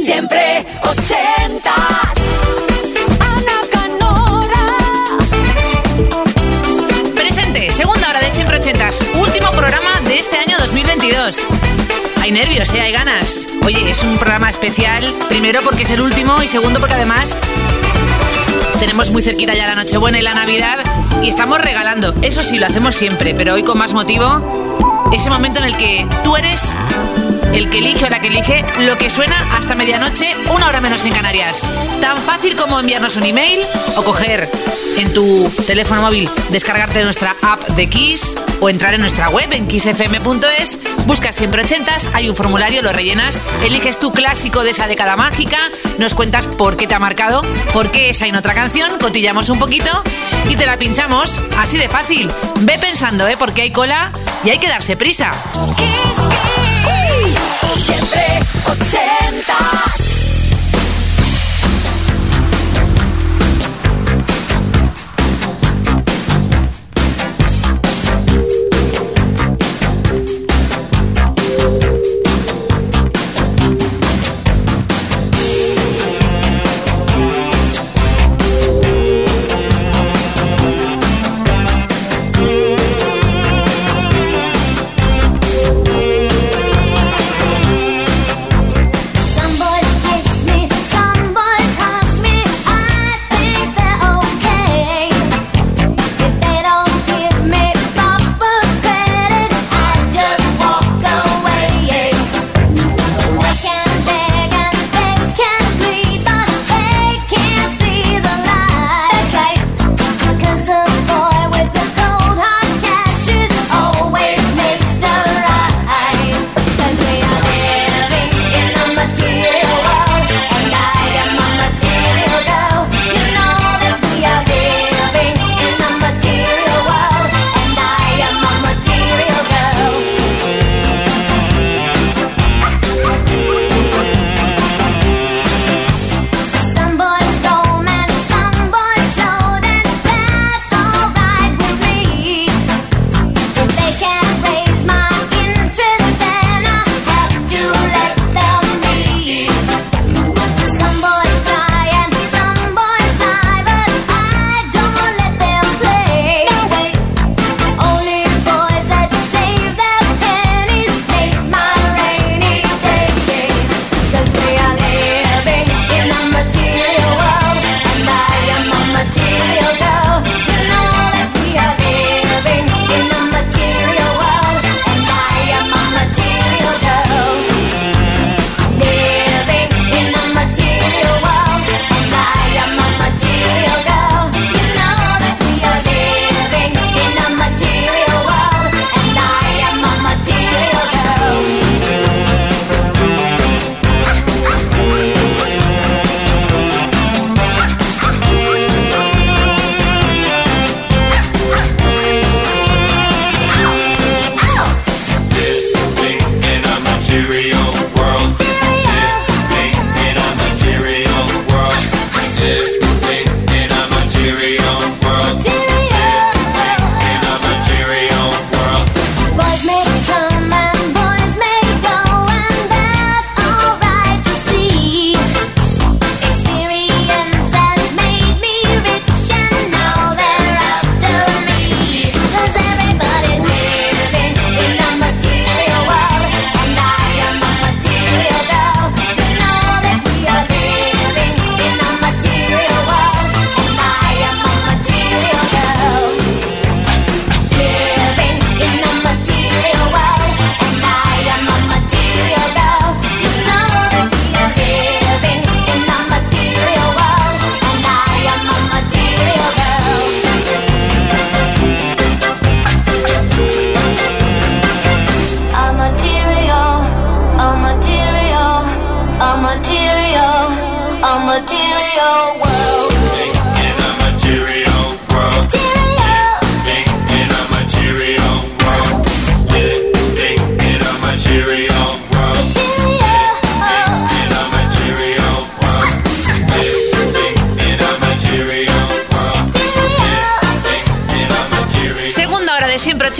Siempre ochentas. Ana Canora. Presente, segunda hora de Siempre ochentas. Último programa de este año 2022. Hay nervios, ¿eh? hay ganas. Oye, es un programa especial, primero porque es el último y segundo porque además tenemos muy cerquita ya la Nochebuena y la Navidad y estamos regalando, eso sí, lo hacemos siempre, pero hoy con más motivo, ese momento en el que tú eres el que elige o la que elige, lo que suena hasta medianoche, una hora menos en Canarias. Tan fácil como enviarnos un email o coger en tu teléfono móvil, descargarte nuestra app de Kiss o entrar en nuestra web en kissfm.es, buscas siempre ochentas, hay un formulario, lo rellenas, eliges tu clásico de esa década mágica, nos cuentas por qué te ha marcado, por qué esa y en otra canción, cotillamos un poquito y te la pinchamos, así de fácil. Ve pensando, ¿eh? porque hay cola y hay que darse prisa siempre ochentas.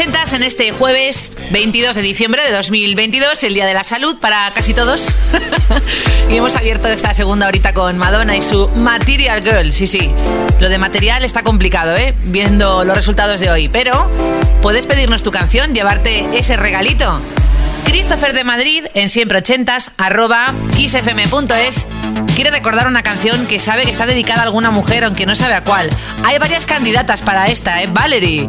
Ochentas en este jueves 22 de diciembre de 2022, el Día de la Salud para casi todos. y hemos abierto esta segunda horita con Madonna y su Material Girl. Sí, sí, lo de material está complicado, ¿eh? Viendo los resultados de hoy. Pero puedes pedirnos tu canción, llevarte ese regalito. Christopher de Madrid en siempre ochentas arroba kissfm.es quiere recordar una canción que sabe que está dedicada a alguna mujer aunque no sabe a cuál. Hay varias candidatas para esta, ¿eh? Valerie.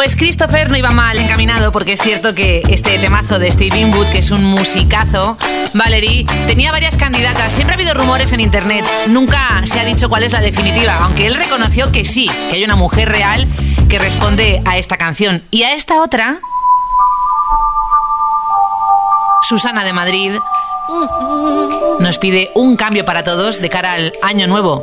Pues Christopher no iba mal encaminado porque es cierto que este temazo de Steve Winwood, que es un musicazo, Valerie, tenía varias candidatas. Siempre ha habido rumores en internet, nunca se ha dicho cuál es la definitiva, aunque él reconoció que sí, que hay una mujer real que responde a esta canción. Y a esta otra, Susana de Madrid, nos pide un cambio para todos de cara al año nuevo.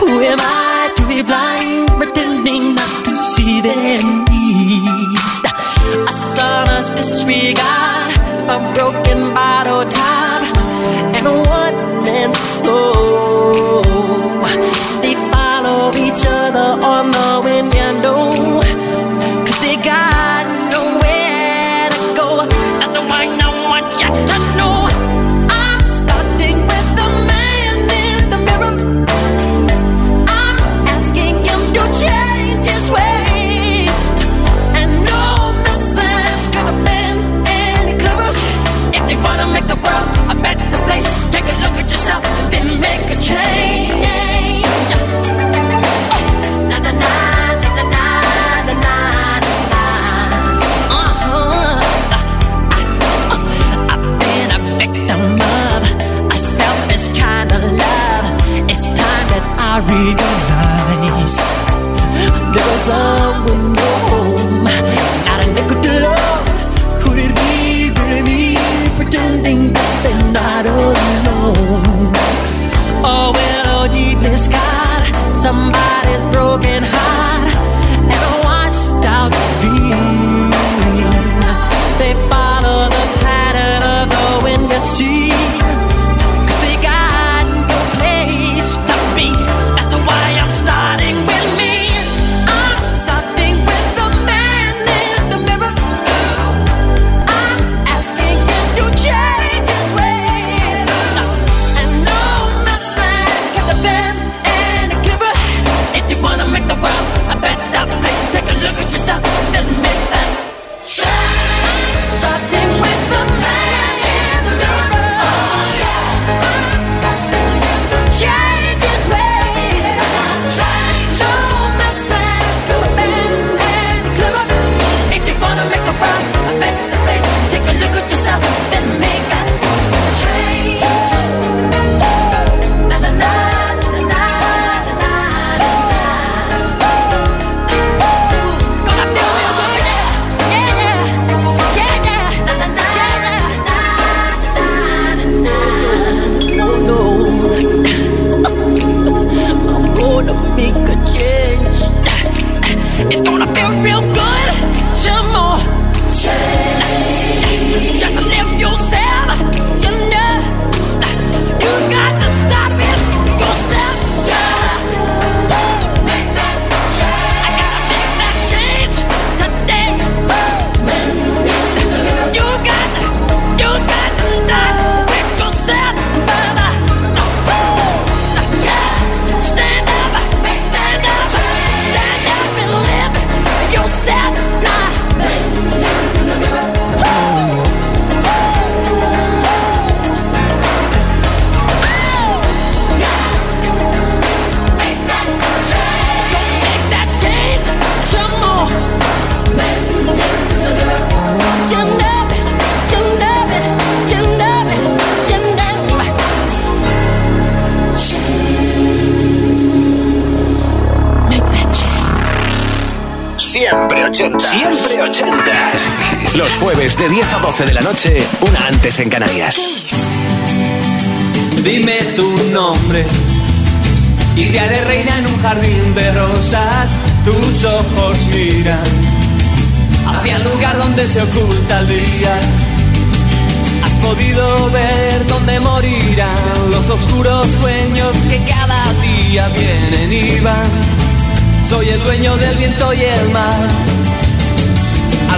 Who am I to be blind, pretending not to see their need? A son's disregard, a broken bottle top, and a one man soul. En Canarias. Dime tu nombre y te haré reina en un jardín de rosas. Tus ojos miran hacia el lugar donde se oculta el día. Has podido ver dónde morirán los oscuros sueños que cada día vienen y van. Soy el dueño del viento y el mar.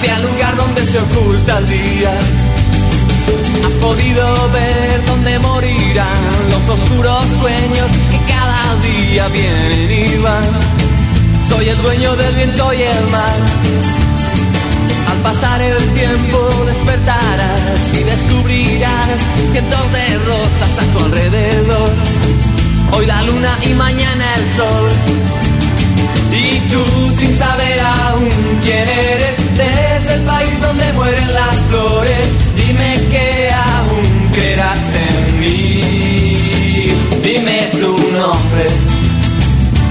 hacia el lugar donde se oculta el día. Has podido ver dónde morirán los oscuros sueños que cada día vienen y van. Soy el dueño del viento y el mar. Al pasar el tiempo despertarás y descubrirás cientos de rosas a tu alrededor. Hoy la luna y mañana el sol. Y tú sin saber aún quién eres, desde el país donde mueren las flores, dime que aún creerás en mí. Dime tu nombre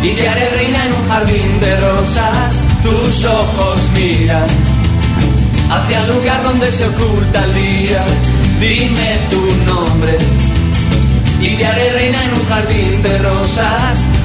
y te haré reina en un jardín de rosas. Tus ojos miran hacia el lugar donde se oculta el día. Dime tu nombre y te haré reina en un jardín de rosas.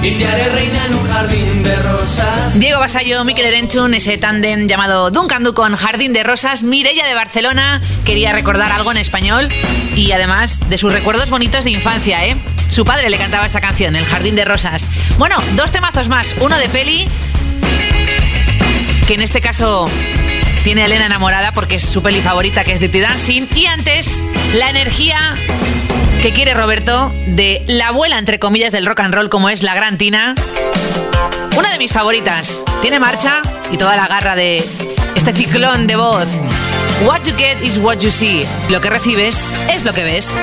reina en un jardín de rosas. Diego Basayo, Miquel Erenchun, ese tándem llamado Duncan Du con Jardín de Rosas. Mirella de Barcelona quería recordar algo en español y además de sus recuerdos bonitos de infancia, ¿eh? Su padre le cantaba esta canción, El Jardín de Rosas. Bueno, dos temazos más. Uno de peli, que en este caso tiene a Elena enamorada porque es su peli favorita, que es Dirty Dancing. Y antes, la energía que quiere Roberto de la abuela, entre comillas, del rock and roll, como es la Gran Tina. Una de mis favoritas. Tiene marcha y toda la garra de este ciclón de voz. What you get is what you see. Lo que recibes es lo que ves.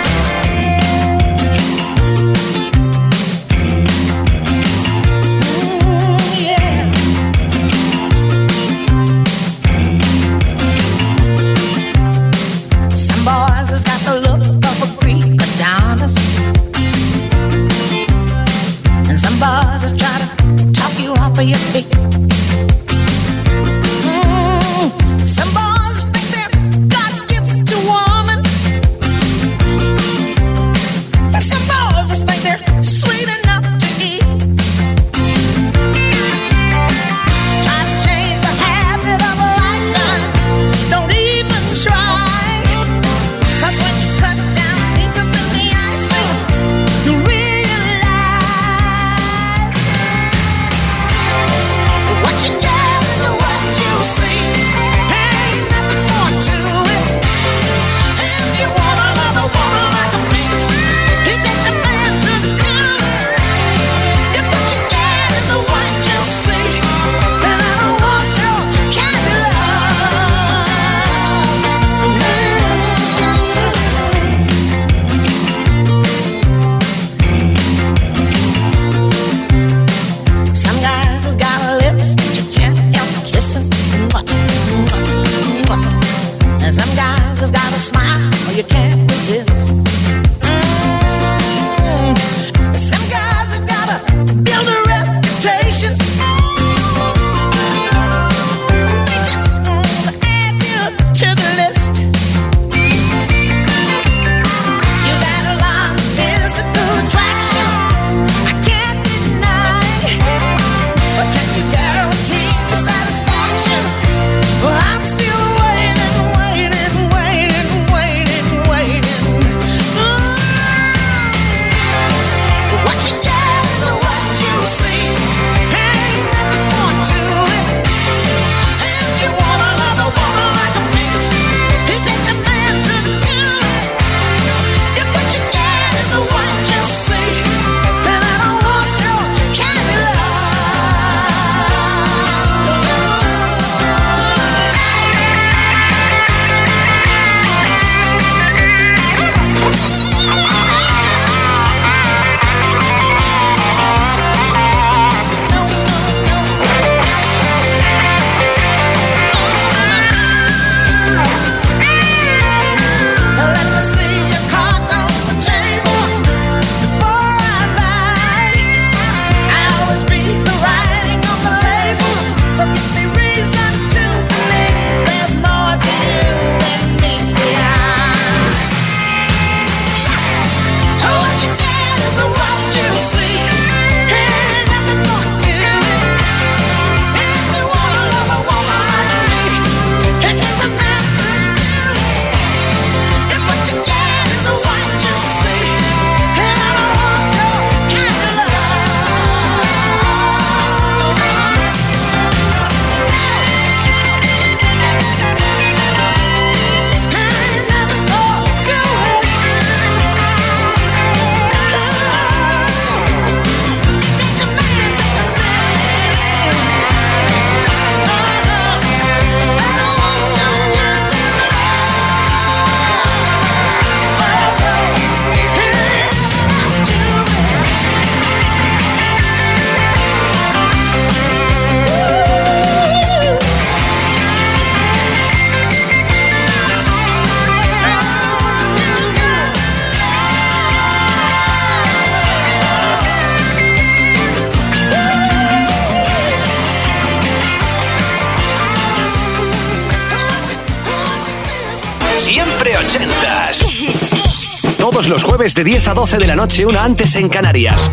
Los jueves de 10 a 12 de la noche, una antes en Canarias.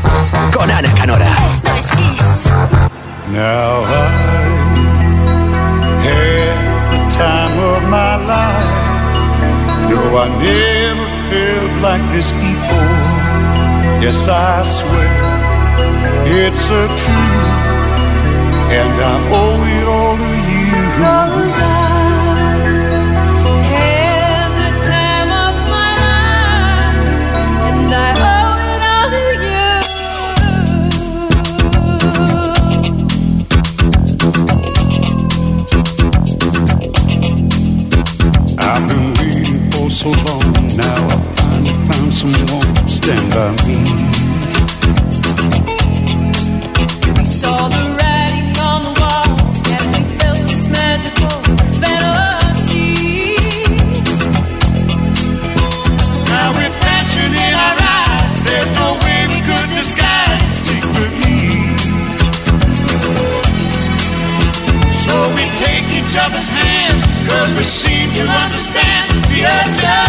Con Ana Canora. Esto es Kiss. Now I had the time of my life. No, I never felt like this before. Yes, I swear it's a truth, and I owe it all to you. So long. Now I finally found someone to stand by me. We saw the writing on the wall as we felt this magical fantasy. Now with passion in our eyes, there's no way we could disguise it secretly. So we take each other's hand, cause we seem to understand the urgency.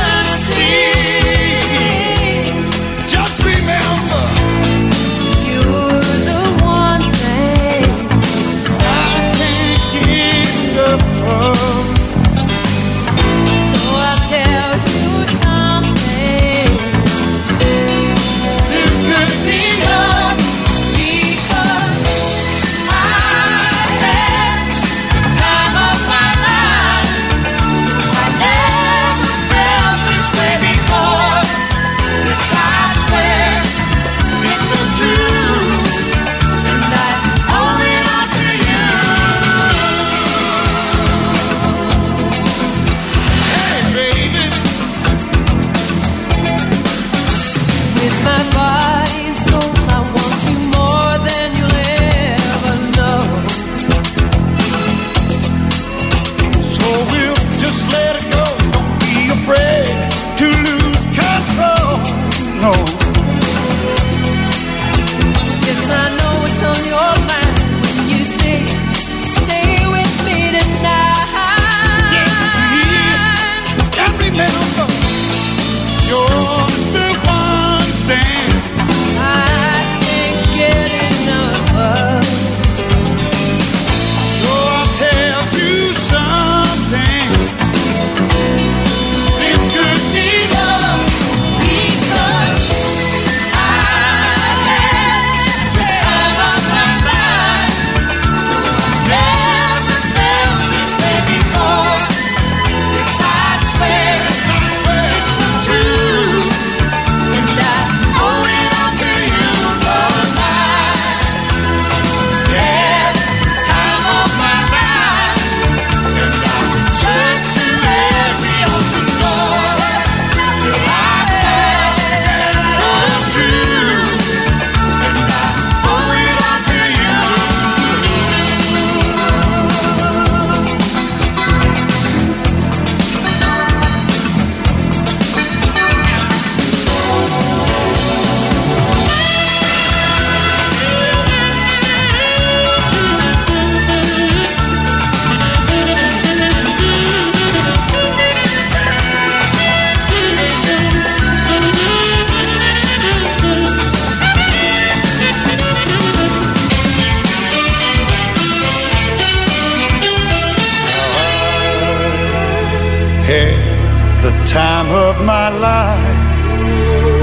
Had the time of my life.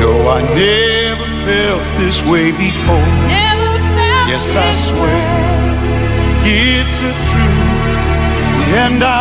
No, I never felt this way before. Never felt Yes, I swear. way. It's a truth, and I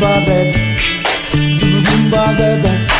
boom ba ba, boom boom ba ba ba.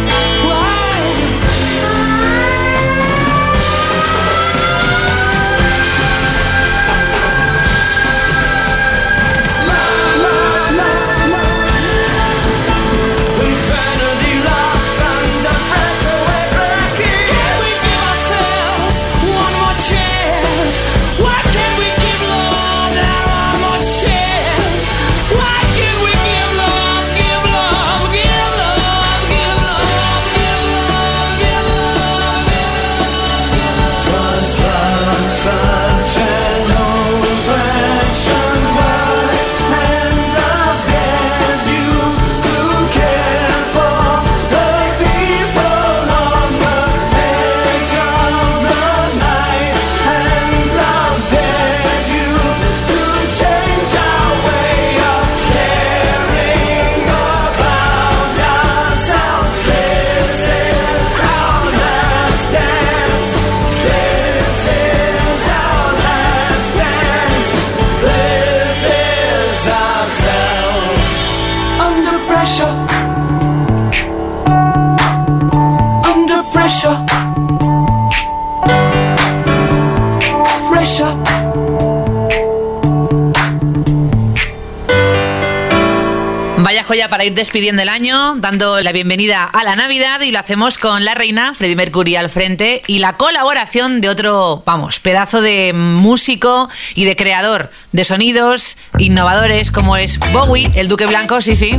joya para ir despidiendo el año, dando la bienvenida a la Navidad y lo hacemos con la reina Freddie Mercury al frente y la colaboración de otro, vamos, pedazo de músico y de creador de sonidos innovadores como es Bowie, el Duque Blanco, sí, sí.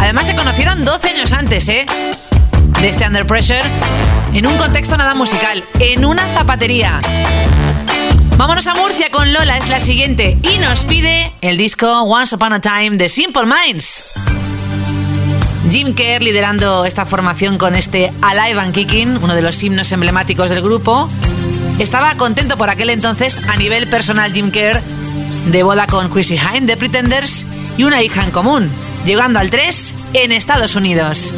Además se conocieron 12 años antes, ¿eh? De este Under Pressure, en un contexto nada musical, en una zapatería. Vámonos a Murcia con Lola, es la siguiente, y nos pide el disco Once Upon a Time de Simple Minds. Jim Kerr liderando esta formación con este Alive and Kicking, uno de los himnos emblemáticos del grupo. Estaba contento por aquel entonces a nivel personal Jim Kerr, de boda con Chrissy Hine de Pretenders y una hija en común, llegando al 3 en Estados Unidos.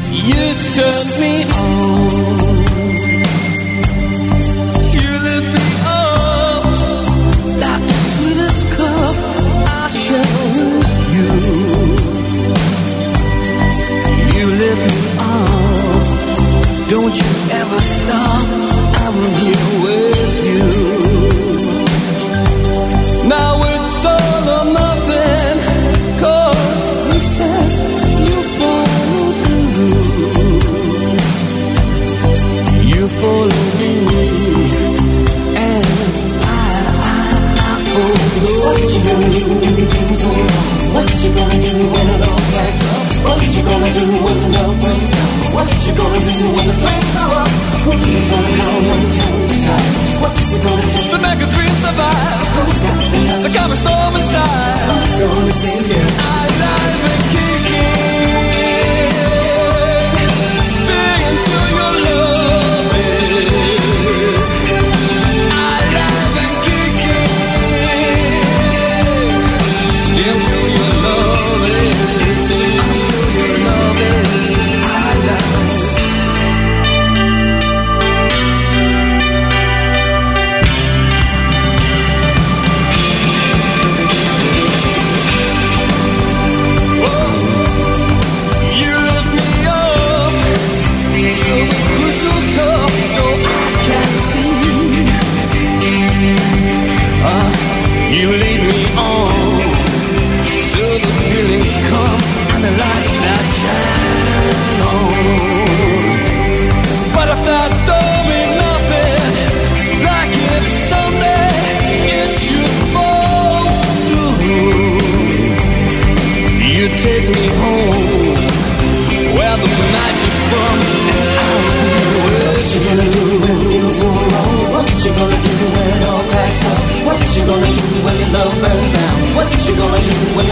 when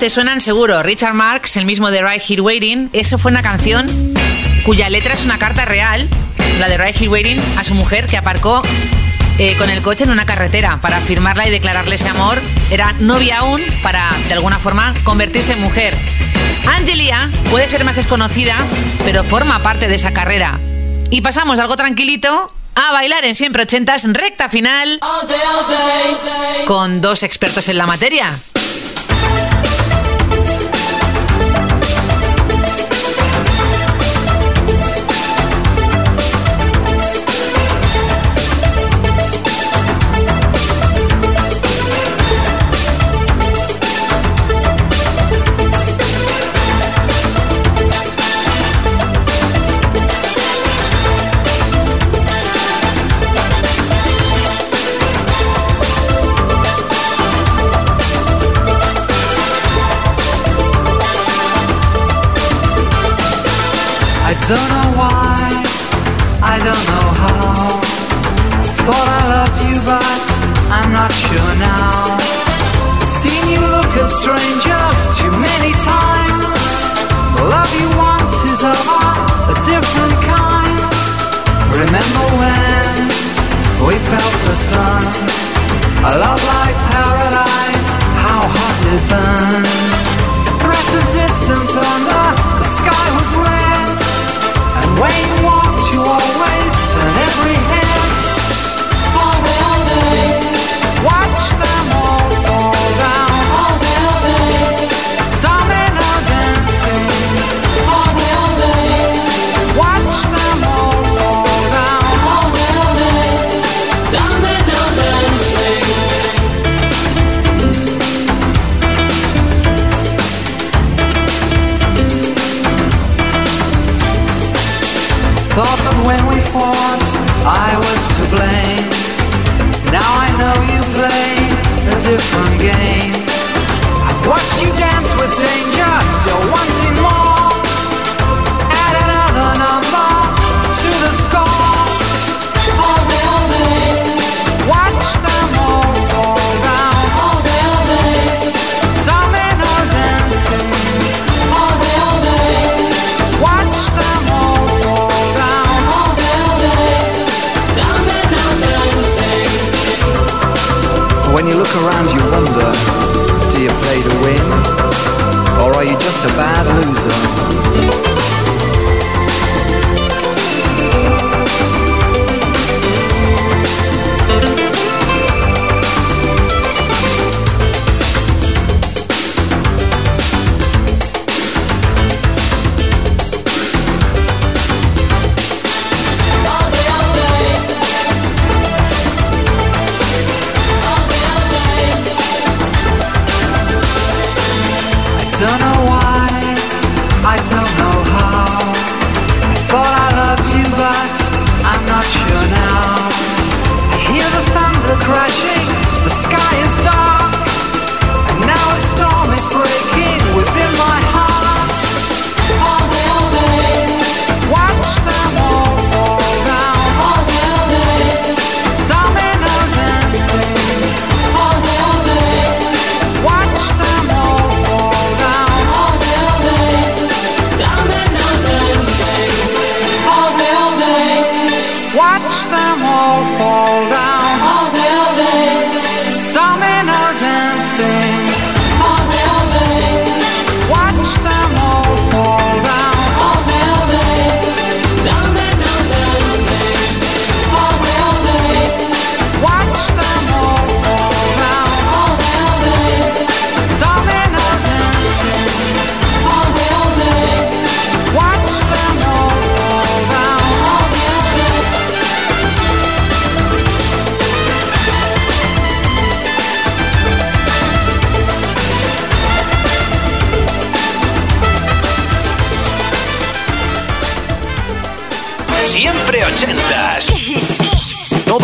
Te suenan seguro. Richard Marx, el mismo de Right Here Waiting, eso fue una canción cuya letra es una carta real, la de Right Here Waiting, a su mujer que aparcó eh, con el coche en una carretera para firmarla y declararle ese amor. Era novia aún para, de alguna forma, convertirse en mujer. Angelia puede ser más desconocida, pero forma parte de esa carrera. Y pasamos algo tranquilito a bailar en siempre ochentas recta final con dos expertos en la materia. Don't know why, I don't know how. Thought I loved you, but I'm not sure now. Seen you look at strangers too many times. The love you want is of a different kind. Remember when we felt the sun? A love like paradise, how hot it burned. Threat of distant thunder, Wayne walked you always turn every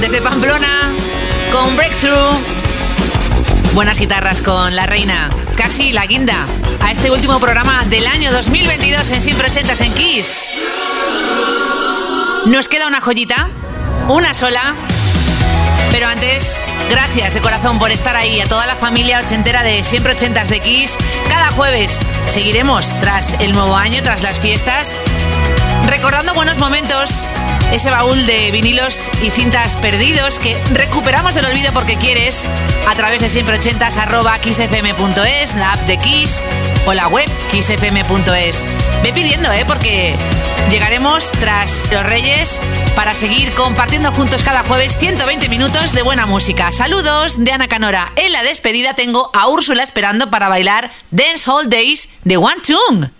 desde Pamplona con Breakthrough. Buenas guitarras con la reina, casi la guinda, a este último programa del año 2022 en Siempre 80 en Kiss. Nos queda una joyita, una sola, pero antes, gracias de corazón por estar ahí, a toda la familia ochentera de Siempre Ochentas de Kiss. Cada jueves seguiremos tras el nuevo año, tras las fiestas, recordando buenos momentos ese baúl de vinilos y cintas perdidos que recuperamos el olvido porque quieres a través de siempre 80 xfm.es, la app de Kiss o la web xfm.es. Ve pidiendo, ¿eh? Porque llegaremos tras los Reyes para seguir compartiendo juntos cada jueves 120 minutos de buena música. Saludos de Ana Canora. En la despedida tengo a Úrsula esperando para bailar Dance Hall Days de One Chung.